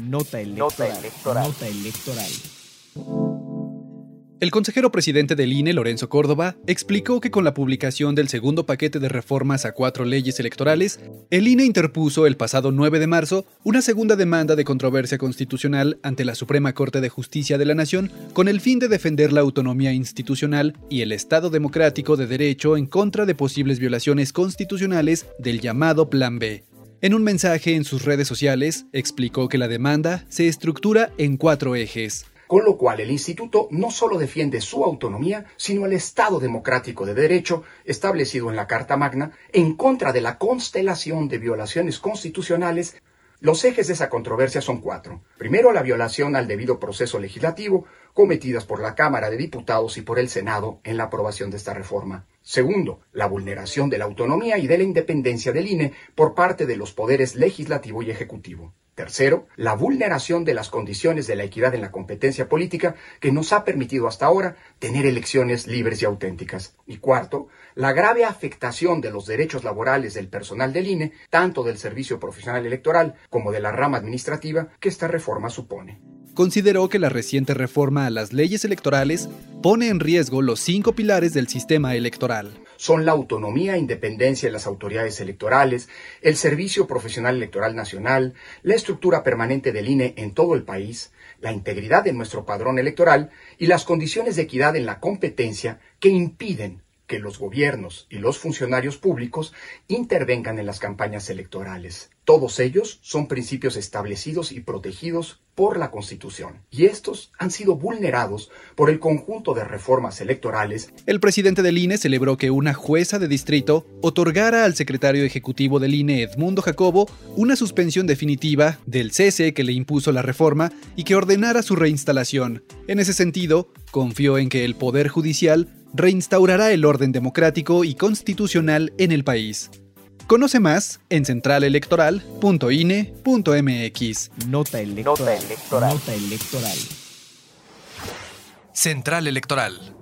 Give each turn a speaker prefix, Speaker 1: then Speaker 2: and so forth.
Speaker 1: Nota electoral. Nota electoral.
Speaker 2: El consejero presidente del INE, Lorenzo Córdoba, explicó que con la publicación del segundo paquete de reformas a cuatro leyes electorales, el INE interpuso el pasado 9 de marzo una segunda demanda de controversia constitucional ante la Suprema Corte de Justicia de la Nación con el fin de defender la autonomía institucional y el Estado democrático de derecho en contra de posibles violaciones constitucionales del llamado Plan B. En un mensaje en sus redes sociales, explicó que la demanda se estructura en cuatro ejes.
Speaker 3: Con lo cual el instituto no solo defiende su autonomía, sino el Estado democrático de derecho establecido en la Carta Magna en contra de la constelación de violaciones constitucionales los ejes de esa controversia son cuatro. Primero, la violación al debido proceso legislativo cometidas por la Cámara de Diputados y por el Senado en la aprobación de esta reforma. Segundo, la vulneración de la autonomía y de la independencia del INE por parte de los poderes legislativo y ejecutivo. Tercero, la vulneración de las condiciones de la equidad en la competencia política que nos ha permitido hasta ahora tener elecciones libres y auténticas. Y cuarto, la grave afectación de los derechos laborales del personal del INE, tanto del Servicio Profesional Electoral como de la rama administrativa que esta reforma supone
Speaker 2: consideró que la reciente reforma a las leyes electorales pone en riesgo los cinco pilares del sistema electoral.
Speaker 3: Son la autonomía e independencia de las autoridades electorales, el Servicio Profesional Electoral Nacional, la estructura permanente del INE en todo el país, la integridad de nuestro padrón electoral y las condiciones de equidad en la competencia que impiden que los gobiernos y los funcionarios públicos intervengan en las campañas electorales. Todos ellos son principios establecidos y protegidos por la Constitución, y estos han sido vulnerados por el conjunto de reformas electorales.
Speaker 2: El presidente del INE celebró que una jueza de distrito otorgara al secretario ejecutivo del INE, Edmundo Jacobo, una suspensión definitiva del cese que le impuso la reforma y que ordenara su reinstalación. En ese sentido, confió en que el Poder Judicial reinstaurará el orden democrático y constitucional en el país. Conoce más en centralelectoral.ine.mx.
Speaker 1: Nota electoral. Nota electoral. Nota electoral.
Speaker 2: Central Electoral.